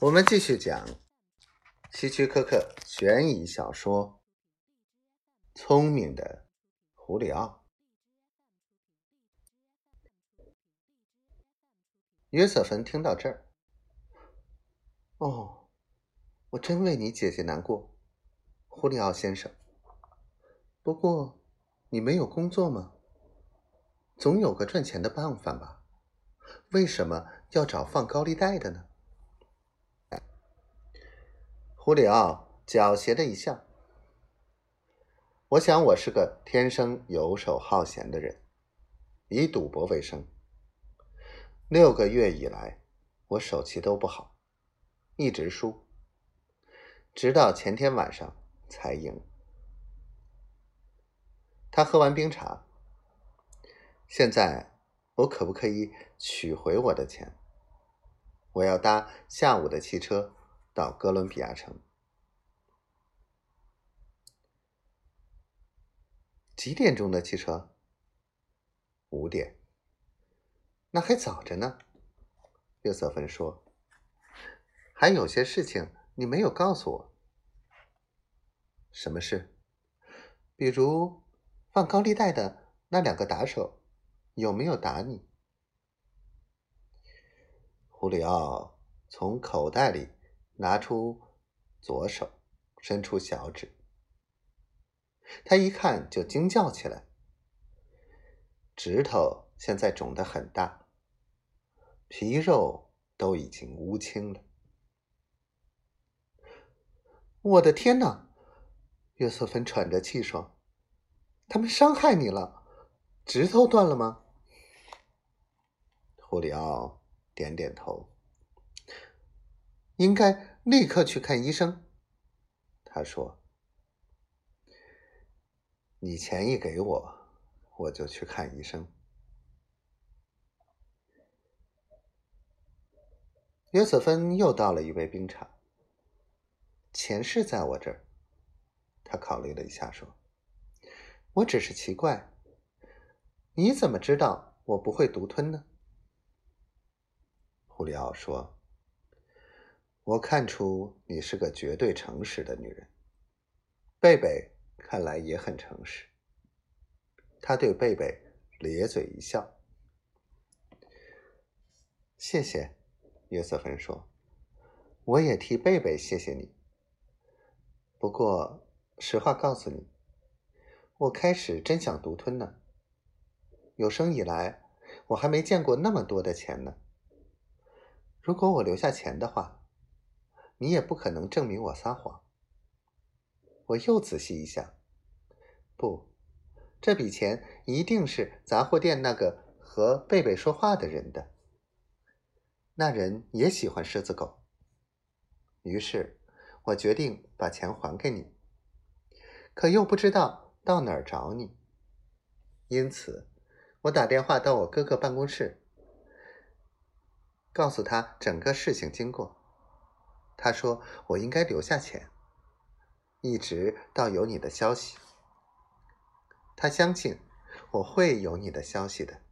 我们继续讲希区柯克悬疑小说《聪明的胡里奥》。约瑟芬听到这儿，哦，我真为你姐姐难过，胡里奥先生。不过，你没有工作吗？总有个赚钱的办法吧？为什么要找放高利贷的呢？胡里奥狡黠的一笑：“我想我是个天生游手好闲的人，以赌博为生。六个月以来，我手气都不好，一直输，直到前天晚上才赢。”他喝完冰茶。现在，我可不可以取回我的钱？我要搭下午的汽车到哥伦比亚城。几点钟的汽车？五点。那还早着呢。约瑟芬说：“还有些事情你没有告诉我。什么事？比如放高利贷的那两个打手。”有没有打你？胡里奥从口袋里拿出左手，伸出小指。他一看就惊叫起来，指头现在肿得很大，皮肉都已经乌青了。我的天哪！约瑟芬喘着气说：“他们伤害你了，指头断了吗？”胡里奥点点头，应该立刻去看医生。他说：“你钱一给我，我就去看医生。”约瑟芬又倒了一杯冰茶。钱是在我这儿。他考虑了一下，说：“我只是奇怪，你怎么知道我不会独吞呢？”胡里奥说：“我看出你是个绝对诚实的女人。”贝贝看来也很诚实。他对贝贝咧嘴一笑。“谢谢。”约瑟芬说，“我也替贝贝谢谢你。不过，实话告诉你，我开始真想独吞呢。有生以来，我还没见过那么多的钱呢。”如果我留下钱的话，你也不可能证明我撒谎。我又仔细一想，不，这笔钱一定是杂货店那个和贝贝说话的人的。那人也喜欢狮子狗。于是，我决定把钱还给你，可又不知道到哪儿找你。因此，我打电话到我哥哥办公室。告诉他整个事情经过。他说：“我应该留下钱，一直到有你的消息。他相信我会有你的消息的。”